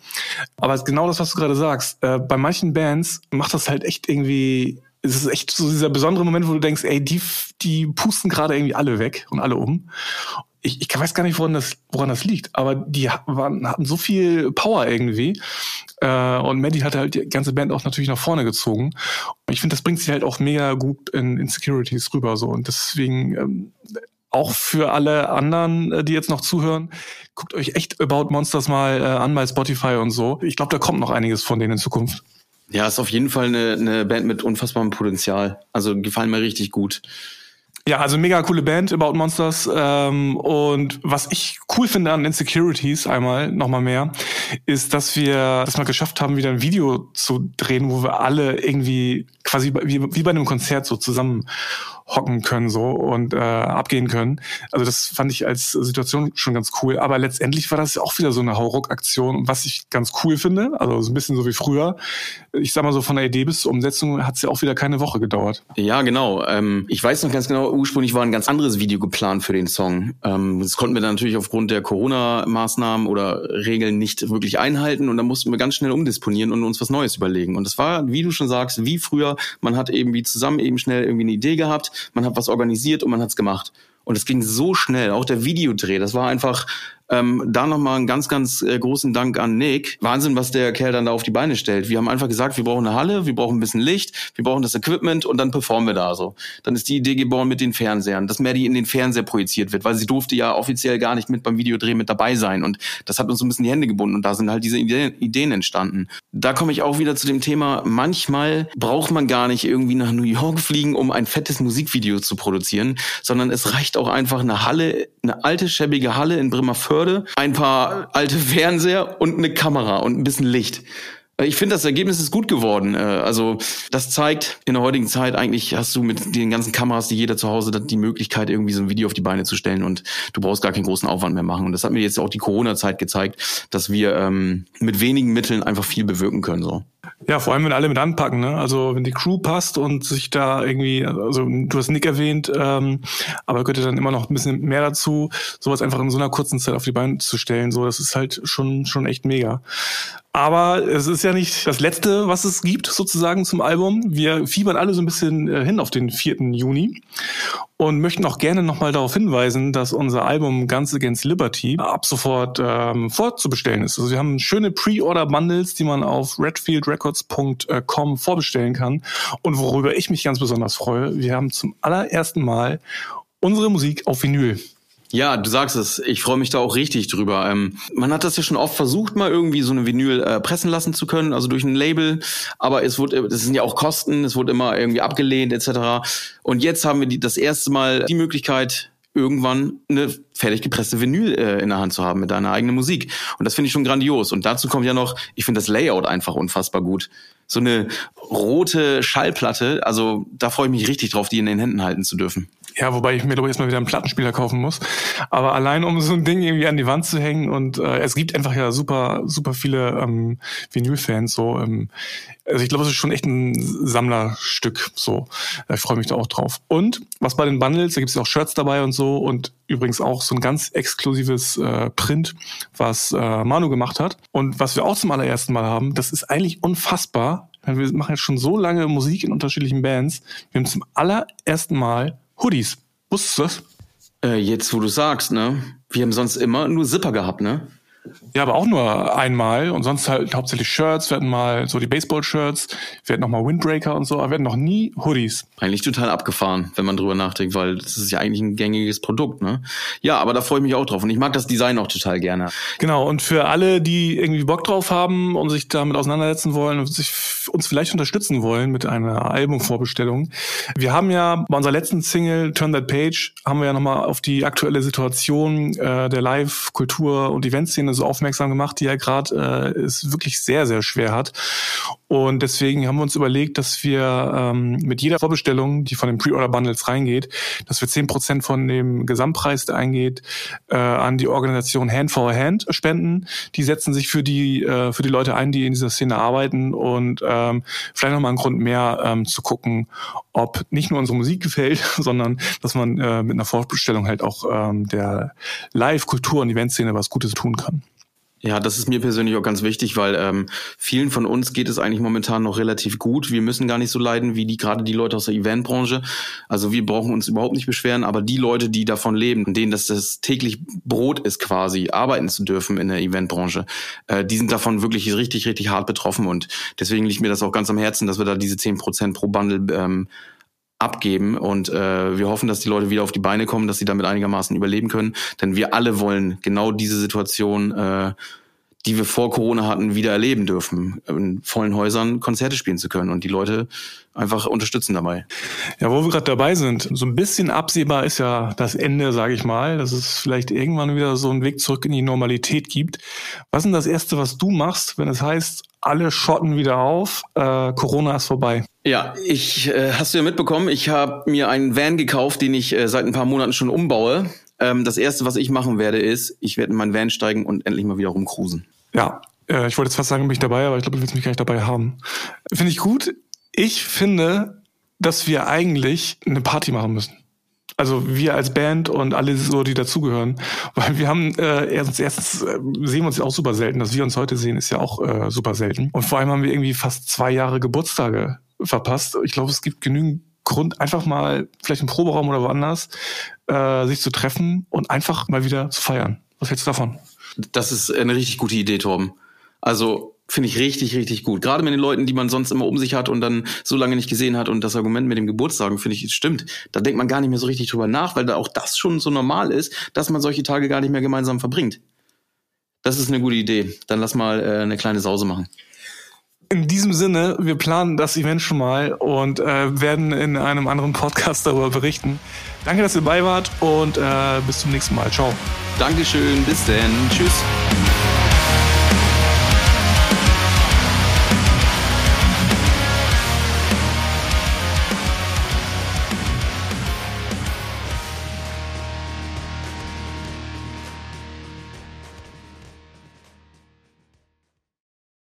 Aber genau das, was du gerade sagst, äh, bei manchen Bands macht das halt echt irgendwie es ist echt so dieser besondere Moment, wo du denkst, ey, die, die pusten gerade irgendwie alle weg und alle um ich, ich weiß gar nicht, woran das, woran das liegt, aber die waren, hatten so viel Power irgendwie. Äh, und Maddie hat halt die ganze Band auch natürlich nach vorne gezogen. Und ich finde, das bringt sich halt auch mega gut in Insecurities rüber so. Und deswegen ähm, auch für alle anderen, äh, die jetzt noch zuhören, guckt euch echt About Monsters mal äh, an bei Spotify und so. Ich glaube, da kommt noch einiges von denen in Zukunft. Ja, ist auf jeden Fall eine, eine Band mit unfassbarem Potenzial. Also gefallen mir richtig gut. Ja, also mega coole Band, About Monsters. Ähm, und was ich cool finde an Insecurities einmal, nochmal mehr, ist, dass wir das mal geschafft haben, wieder ein Video zu drehen, wo wir alle irgendwie quasi wie, wie bei einem Konzert so zusammen hocken können so und äh, abgehen können. Also das fand ich als Situation schon ganz cool. Aber letztendlich war das auch wieder so eine Hauruck-Aktion, was ich ganz cool finde. Also so ein bisschen so wie früher. Ich sag mal so von der Idee bis zur Umsetzung hat es ja auch wieder keine Woche gedauert. Ja, genau. Ähm, ich weiß noch ganz genau, ursprünglich war ein ganz anderes Video geplant für den Song. Ähm, das konnten wir dann natürlich aufgrund der Corona-Maßnahmen oder Regeln nicht wirklich einhalten und dann mussten wir ganz schnell umdisponieren und uns was Neues überlegen. Und das war, wie du schon sagst, wie früher. Man hat eben wie zusammen eben schnell irgendwie eine Idee gehabt man hat was organisiert und man hat's gemacht. Und es ging so schnell, auch der Videodreh, das war einfach ähm, da nochmal einen ganz, ganz äh, großen Dank an Nick. Wahnsinn, was der Kerl dann da auf die Beine stellt. Wir haben einfach gesagt, wir brauchen eine Halle, wir brauchen ein bisschen Licht, wir brauchen das Equipment und dann performen wir da so. Dann ist die Idee geboren mit den Fernsehern, dass Maddie in den Fernseher projiziert wird, weil sie durfte ja offiziell gar nicht mit beim Videodreh mit dabei sein. Und das hat uns so ein bisschen die Hände gebunden und da sind halt diese Ideen entstanden. Da komme ich auch wieder zu dem Thema, manchmal braucht man gar nicht irgendwie nach New York fliegen, um ein fettes Musikvideo zu produzieren, sondern es reicht auch einfach eine Halle, eine alte, schäbige Halle in Bremerförde Förde, ein paar alte Fernseher und eine Kamera und ein bisschen Licht. Ich finde, das Ergebnis ist gut geworden. Äh, also das zeigt, in der heutigen Zeit eigentlich hast du mit den ganzen Kameras, die jeder zu Hause hat, die Möglichkeit, irgendwie so ein Video auf die Beine zu stellen und du brauchst gar keinen großen Aufwand mehr machen. Und das hat mir jetzt auch die Corona-Zeit gezeigt, dass wir ähm, mit wenigen Mitteln einfach viel bewirken können. So. Ja, vor allem, wenn alle mit anpacken, ne? Also wenn die Crew passt und sich da irgendwie, also du hast Nick erwähnt, ähm, aber gehört dann immer noch ein bisschen mehr dazu, sowas einfach in so einer kurzen Zeit auf die Beine zu stellen. So, das ist halt schon, schon echt mega. Aber es ist ja nicht das Letzte, was es gibt, sozusagen zum Album. Wir fiebern alle so ein bisschen äh, hin auf den 4. Juni und möchten auch gerne nochmal darauf hinweisen, dass unser Album Guns Against Liberty ab sofort ähm, vorzubestellen ist. Also wir haben schöne Pre-Order-Bundles, die man auf redfieldrecords.com vorbestellen kann. Und worüber ich mich ganz besonders freue, wir haben zum allerersten Mal unsere Musik auf Vinyl. Ja, du sagst es. Ich freue mich da auch richtig drüber. Ähm, man hat das ja schon oft versucht, mal irgendwie so eine Vinyl äh, pressen lassen zu können, also durch ein Label. Aber es wurde, das sind ja auch Kosten, es wurde immer irgendwie abgelehnt etc. Und jetzt haben wir die, das erste Mal die Möglichkeit, irgendwann eine fertig gepresste Vinyl äh, in der Hand zu haben mit deiner eigenen Musik. Und das finde ich schon grandios. Und dazu kommt ja noch, ich finde das Layout einfach unfassbar gut. So eine rote Schallplatte, also da freue ich mich richtig drauf, die in den Händen halten zu dürfen. Ja, wobei ich mir ich erstmal wieder einen Plattenspieler kaufen muss. Aber allein um so ein Ding irgendwie an die Wand zu hängen und äh, es gibt einfach ja super, super viele ähm, Vinyl-Fans so. Ähm, also ich glaube, es ist schon echt ein Sammlerstück. So, ich freue mich da auch drauf. Und was bei den Bundles, da gibt es auch Shirts dabei und so und übrigens auch so ein ganz exklusives äh, Print, was äh, Manu gemacht hat. Und was wir auch zum allerersten Mal haben, das ist eigentlich unfassbar. Wir machen jetzt schon so lange Musik in unterschiedlichen Bands. Wir haben zum allerersten Mal Hoodies. Wusstest du das? Äh, jetzt, wo du sagst, ne? Wir haben sonst immer nur Zipper gehabt, ne? Ja, aber auch nur einmal und sonst halt hauptsächlich Shirts. Wir hatten mal so die Baseball-Shirts, wir hatten noch mal Windbreaker und so, aber wir hatten noch nie Hoodies. Eigentlich total abgefahren, wenn man drüber nachdenkt, weil das ist ja eigentlich ein gängiges Produkt, ne? Ja, aber da freue ich mich auch drauf und ich mag das Design auch total gerne. Genau, und für alle, die irgendwie Bock drauf haben und sich damit auseinandersetzen wollen und sich uns vielleicht unterstützen wollen mit einer Albumvorbestellung. Wir haben ja bei unserer letzten Single Turn That Page haben wir ja nochmal auf die aktuelle Situation äh, der Live-Kultur- und Eventszene so aufmerksam gemacht, die ja gerade äh, es wirklich sehr, sehr schwer hat. Und deswegen haben wir uns überlegt, dass wir ähm, mit jeder Vorbestellung, die von den Pre-Order-Bundles reingeht, dass wir zehn Prozent von dem Gesamtpreis, der eingeht, äh, an die Organisation Hand for Hand spenden. Die setzen sich für die, äh, für die Leute ein, die in dieser Szene arbeiten und ähm, vielleicht nochmal ein Grund mehr ähm, zu gucken, ob nicht nur unsere Musik gefällt, sondern dass man äh, mit einer Vorbestellung halt auch ähm, der Live-Kultur- und Eventszene was Gutes tun kann. Ja, das ist mir persönlich auch ganz wichtig, weil ähm, vielen von uns geht es eigentlich momentan noch relativ gut. Wir müssen gar nicht so leiden wie die gerade die Leute aus der Eventbranche. Also wir brauchen uns überhaupt nicht beschweren, aber die Leute, die davon leben, denen das, das täglich Brot ist quasi, arbeiten zu dürfen in der Eventbranche, äh, die sind davon wirklich richtig, richtig hart betroffen und deswegen liegt mir das auch ganz am Herzen, dass wir da diese zehn Prozent pro Bundle ähm, abgeben und äh, wir hoffen, dass die Leute wieder auf die Beine kommen, dass sie damit einigermaßen überleben können, denn wir alle wollen genau diese Situation, äh, die wir vor Corona hatten, wieder erleben dürfen, in vollen Häusern Konzerte spielen zu können und die Leute einfach unterstützen dabei. Ja, wo wir gerade dabei sind, so ein bisschen absehbar ist ja das Ende, sage ich mal, dass es vielleicht irgendwann wieder so einen Weg zurück in die Normalität gibt. Was ist denn das Erste, was du machst, wenn es heißt, alle schotten wieder auf, äh, Corona ist vorbei? Ja, ich äh, hast du ja mitbekommen, ich habe mir einen Van gekauft, den ich äh, seit ein paar Monaten schon umbaue. Ähm, das erste, was ich machen werde, ist, ich werde in meinen Van steigen und endlich mal wieder rumcruisen. Ja, äh, ich wollte jetzt fast sagen, bin ich dabei, aber ich glaube, du willst mich gar nicht dabei haben. Finde ich gut. Ich finde, dass wir eigentlich eine Party machen müssen. Also wir als Band und alle so, die dazugehören. Weil wir haben äh, erstens, erstens äh, sehen wir uns ja auch super selten. Dass wir uns heute sehen, ist ja auch äh, super selten. Und vor allem haben wir irgendwie fast zwei Jahre Geburtstage verpasst. Ich glaube, es gibt genügend Grund, einfach mal vielleicht im Proberaum oder woanders äh, sich zu treffen und einfach mal wieder zu feiern. Was hältst du davon? Das ist eine richtig gute Idee, Torben. Also finde ich richtig, richtig gut. Gerade mit den Leuten, die man sonst immer um sich hat und dann so lange nicht gesehen hat und das Argument mit dem Geburtstag, finde ich, stimmt. Da denkt man gar nicht mehr so richtig drüber nach, weil da auch das schon so normal ist, dass man solche Tage gar nicht mehr gemeinsam verbringt. Das ist eine gute Idee. Dann lass mal äh, eine kleine Sause machen. In diesem Sinne, wir planen das Event schon mal und äh, werden in einem anderen Podcast darüber berichten. Danke, dass ihr dabei wart und äh, bis zum nächsten Mal. Ciao. Dankeschön, bis denn. Tschüss.